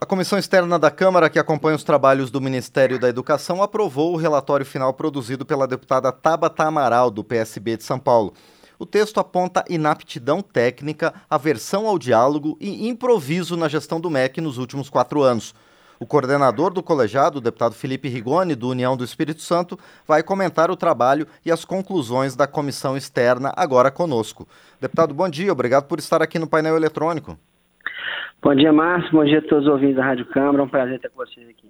A comissão externa da Câmara, que acompanha os trabalhos do Ministério da Educação, aprovou o relatório final produzido pela deputada Tabata Amaral, do PSB de São Paulo. O texto aponta inaptidão técnica, aversão ao diálogo e improviso na gestão do MEC nos últimos quatro anos. O coordenador do colegiado, o deputado Felipe Rigoni, do União do Espírito Santo, vai comentar o trabalho e as conclusões da comissão externa agora conosco. Deputado, bom dia, obrigado por estar aqui no painel eletrônico. Bom dia, Márcio. Bom dia a todos os ouvintes da Rádio Câmara. É um prazer estar com vocês aqui.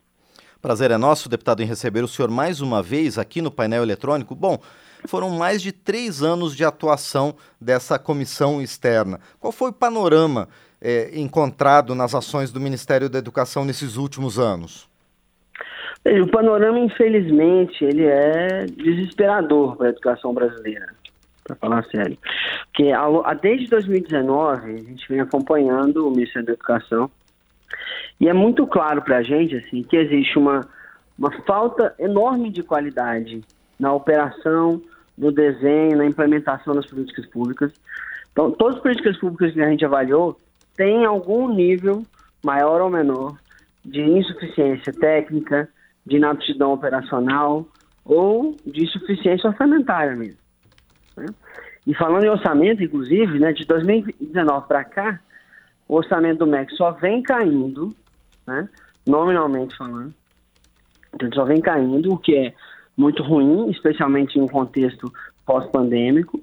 Prazer é nosso, deputado, em receber o senhor mais uma vez aqui no painel eletrônico. Bom, foram mais de três anos de atuação dessa comissão externa. Qual foi o panorama é, encontrado nas ações do Ministério da Educação nesses últimos anos? O panorama, infelizmente, ele é desesperador para a educação brasileira para falar sério. Porque desde 2019 a gente vem acompanhando o Ministério da Educação e é muito claro para a gente assim que existe uma, uma falta enorme de qualidade na operação, no desenho, na implementação das políticas públicas. Então, todas as políticas públicas que a gente avaliou têm algum nível, maior ou menor, de insuficiência técnica, de inaptidão operacional ou de insuficiência orçamentária mesmo. Né? E falando em orçamento, inclusive, né, de 2019 para cá, o orçamento do MEC só vem caindo, né, nominalmente falando, então só vem caindo, o que é muito ruim, especialmente em um contexto pós-pandêmico.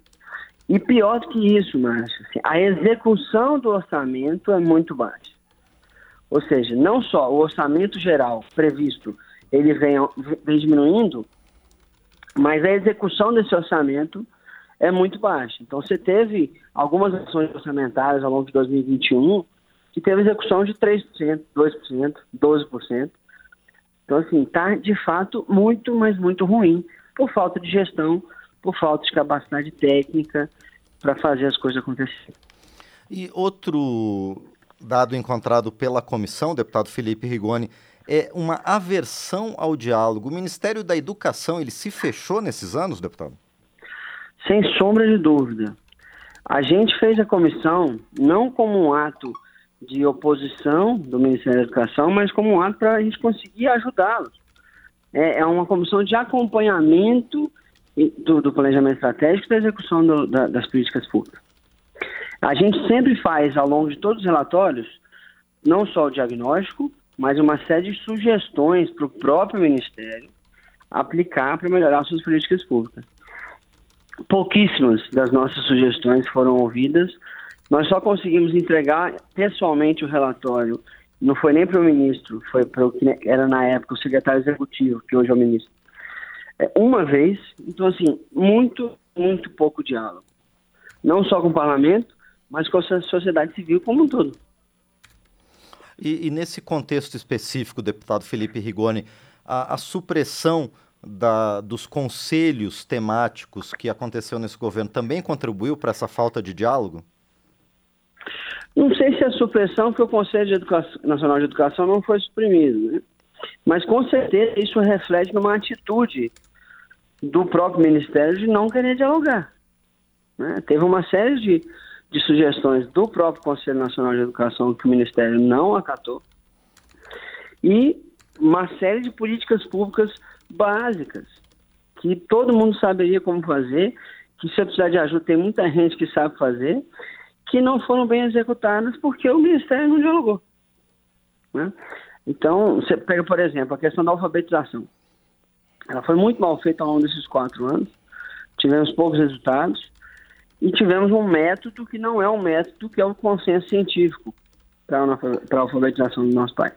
E pior do que isso, Márcio, assim, a execução do orçamento é muito baixa. Ou seja, não só o orçamento geral previsto ele vem, vem diminuindo, mas a execução desse orçamento é muito baixa. Então, você teve algumas ações orçamentárias ao longo de 2021 que teve execução de 3%, 2%, 12%. Então, assim, está de fato muito, mas muito ruim por falta de gestão, por falta de capacidade técnica para fazer as coisas acontecerem. E outro dado encontrado pela comissão, deputado Felipe Rigoni, é uma aversão ao diálogo. O Ministério da Educação, ele se fechou nesses anos, deputado? Sem sombra de dúvida. A gente fez a comissão não como um ato de oposição do Ministério da Educação, mas como um ato para a gente conseguir ajudá-los. É, é, uma comissão de acompanhamento do, do planejamento estratégico e da execução do, da, das políticas públicas. A gente sempre faz, ao longo de todos os relatórios, não só o diagnóstico, mas uma série de sugestões para o próprio Ministério aplicar para melhorar suas políticas públicas pouquíssimas das nossas sugestões foram ouvidas. Nós só conseguimos entregar pessoalmente o relatório. Não foi nem para o ministro, foi para o que era na época o secretário executivo, que hoje é o ministro. É, uma vez, então assim, muito, muito pouco diálogo. Não só com o parlamento, mas com a sociedade civil como um todo. E, e nesse contexto específico, deputado Felipe Rigoni, a, a supressão da, dos conselhos temáticos que aconteceu nesse governo também contribuiu para essa falta de diálogo? Não sei se a supressão, porque o Conselho de Educação, Nacional de Educação não foi suprimido, né? mas com certeza isso reflete numa atitude do próprio Ministério de não querer dialogar. Né? Teve uma série de, de sugestões do próprio Conselho Nacional de Educação que o Ministério não acatou e uma série de políticas públicas básicas, que todo mundo saberia como fazer, que se eu precisar de ajuda tem muita gente que sabe fazer, que não foram bem executadas porque o Ministério não dialogou. Né? Então, você pega, por exemplo, a questão da alfabetização. Ela foi muito mal feita ao longo desses quatro anos, tivemos poucos resultados e tivemos um método que não é um método que é o consenso científico para a alfabetização do nosso país.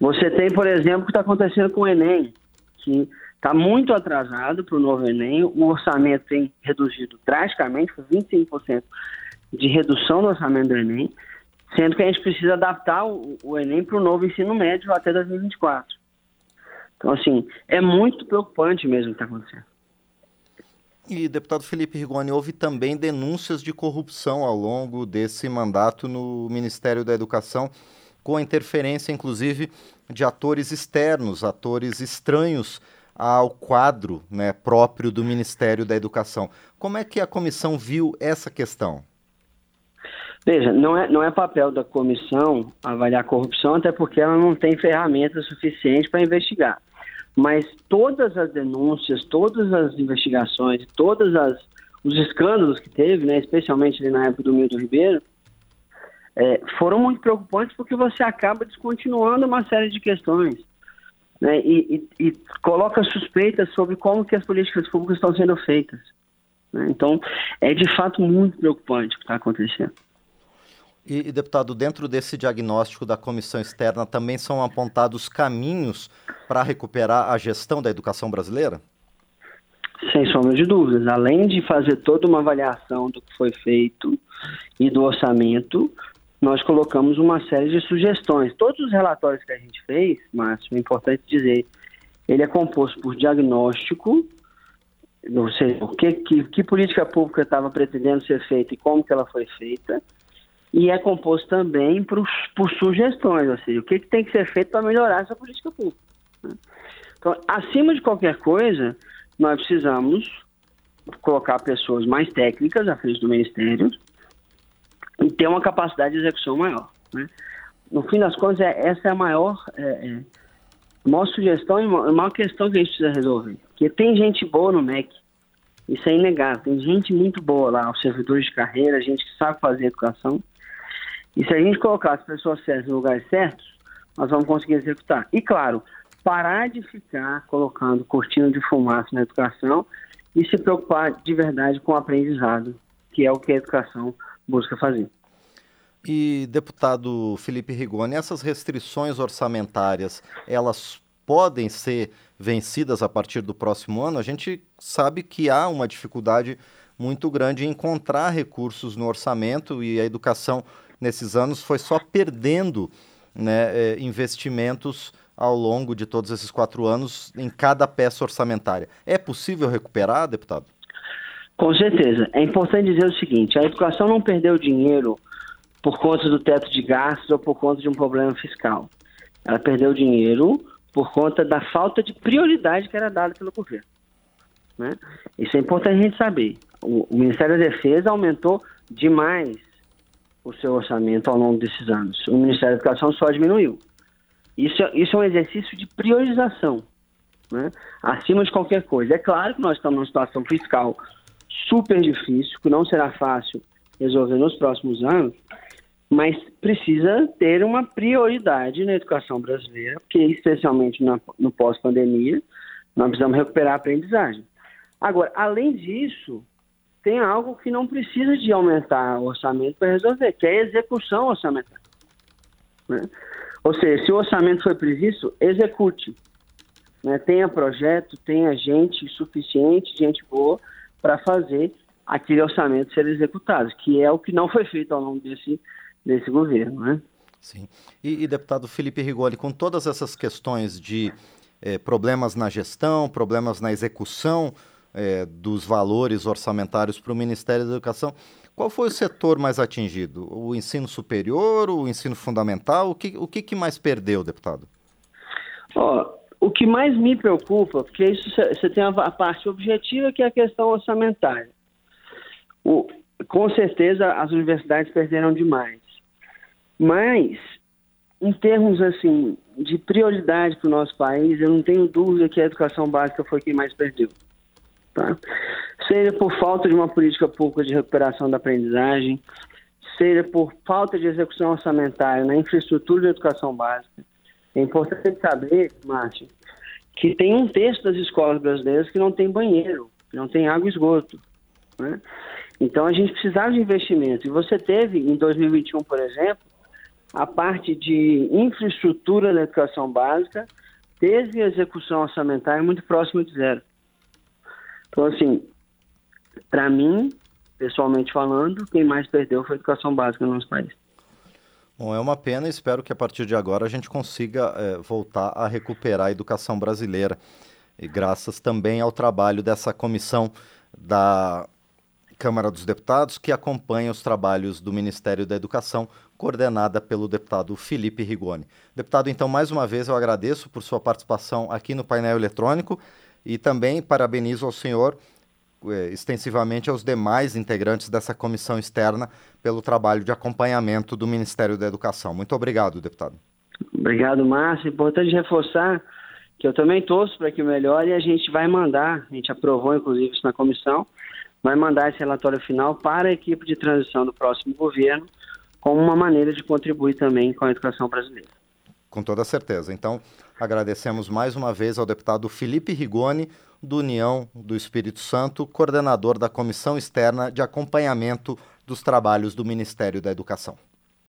Você tem, por exemplo, o que está acontecendo com o Enem que está muito atrasado para o novo Enem. O orçamento tem reduzido drasticamente, foi 25% de redução do orçamento do Enem, sendo que a gente precisa adaptar o, o Enem para o novo ensino médio até 2024. Então, assim, é muito preocupante mesmo o que está acontecendo. E, deputado Felipe Rigoni, houve também denúncias de corrupção ao longo desse mandato no Ministério da Educação com a interferência, inclusive, de atores externos, atores estranhos ao quadro né, próprio do Ministério da Educação. Como é que a comissão viu essa questão? Veja, não é, não é papel da comissão avaliar a corrupção, até porque ela não tem ferramentas suficientes para investigar. Mas todas as denúncias, todas as investigações, todos os escândalos que teve, né, especialmente na época do Milton Ribeiro, é, foram muito preocupantes porque você acaba descontinuando uma série de questões né, e, e, e, coloca suspeitas sobre como que as políticas públicas estão sendo feitas. Né? Então, é de fato muito preocupante o que está acontecendo. E, e, deputado, dentro desse diagnóstico da comissão externa também são apontados caminhos para recuperar a gestão da educação brasileira? Sem sombra de dúvidas. Além de fazer toda uma avaliação do que foi feito e do orçamento, nós colocamos uma série de sugestões. Todos os relatórios que a gente fez, Márcio, é importante dizer, ele é composto por diagnóstico, ou seja, o que, que, que política pública estava pretendendo ser feita e como que ela foi feita, e é composto também por, por sugestões, ou seja, o que, que tem que ser feito para melhorar essa política pública. Né? Então, acima de qualquer coisa, nós precisamos colocar pessoas mais técnicas à frente do Ministério, ter uma capacidade de execução maior. Né? No fim das contas, é, essa é a maior, é, é, maior sugestão e a maior questão que a gente precisa resolver. Porque tem gente boa no MEC, isso é inegável. Tem gente muito boa lá, os servidores de carreira, gente que sabe fazer educação. E se a gente colocar as pessoas certas no lugares certos, nós vamos conseguir executar. E claro, parar de ficar colocando cortina de fumaça na educação e se preocupar de verdade com o aprendizado, que é o que a educação busca fazer. E, deputado Felipe Rigoni, essas restrições orçamentárias, elas podem ser vencidas a partir do próximo ano? A gente sabe que há uma dificuldade muito grande em encontrar recursos no orçamento e a educação nesses anos foi só perdendo né, eh, investimentos ao longo de todos esses quatro anos em cada peça orçamentária. É possível recuperar, deputado? Com certeza. É importante dizer o seguinte: a educação não perdeu dinheiro por conta do teto de gastos ou por conta de um problema fiscal. Ela perdeu dinheiro por conta da falta de prioridade que era dada pelo governo. Né? Isso é importante a gente saber. O, o Ministério da Defesa aumentou demais o seu orçamento ao longo desses anos. O Ministério da Educação só diminuiu. Isso, isso é um exercício de priorização, né? acima de qualquer coisa. É claro que nós estamos numa situação fiscal super difícil, que não será fácil resolver nos próximos anos, mas precisa ter uma prioridade na educação brasileira, porque especialmente na, no pós-pandemia, nós precisamos recuperar a aprendizagem. Agora, além disso, tem algo que não precisa de aumentar o orçamento para resolver, que é a execução orçamentária. Né? Ou seja, se o orçamento foi previsto, execute. Né? Tenha projeto, tenha gente suficiente, gente boa, para fazer aquele orçamento ser executado, que é o que não foi feito ao longo desse, desse governo. Né? Sim. E, e deputado Felipe Rigoli, com todas essas questões de eh, problemas na gestão, problemas na execução eh, dos valores orçamentários para o Ministério da Educação, qual foi o setor mais atingido? O ensino superior, o ensino fundamental? O que, o que, que mais perdeu, deputado? Oh, o que mais me preocupa, porque isso você tem a parte objetiva, que é a questão orçamentária. O, com certeza as universidades perderam demais. Mas, em termos assim de prioridade para o nosso país, eu não tenho dúvida que a educação básica foi quem mais perdeu. Tá? Seja por falta de uma política pública de recuperação da aprendizagem, seja por falta de execução orçamentária na infraestrutura de educação básica, é importante saber, Márcio, que tem um terço das escolas brasileiras que não tem banheiro, que não tem água e esgoto. Né? Então a gente precisava de investimento. E você teve, em 2021, por exemplo, a parte de infraestrutura da educação básica teve a execução orçamentária muito próxima de zero. Então, assim, para mim, pessoalmente falando, quem mais perdeu foi a educação básica no nosso país. Bom, é uma pena e espero que a partir de agora a gente consiga é, voltar a recuperar a educação brasileira. E graças também ao trabalho dessa comissão da Câmara dos Deputados que acompanha os trabalhos do Ministério da Educação, coordenada pelo deputado Felipe Rigoni. Deputado, então, mais uma vez eu agradeço por sua participação aqui no painel eletrônico e também parabenizo ao senhor eh, extensivamente aos demais integrantes dessa comissão externa pelo trabalho de acompanhamento do Ministério da Educação. Muito obrigado, deputado. Obrigado, Márcio. Importante reforçar que eu também torço para que melhore e a gente vai mandar, a gente aprovou inclusive isso na comissão, vai mandar esse relatório final para a equipe de transição do próximo governo, como uma maneira de contribuir também com a educação brasileira. Com toda certeza. Então, agradecemos mais uma vez ao deputado Felipe Rigoni, do União do Espírito Santo, coordenador da Comissão Externa de Acompanhamento dos Trabalhos do Ministério da Educação.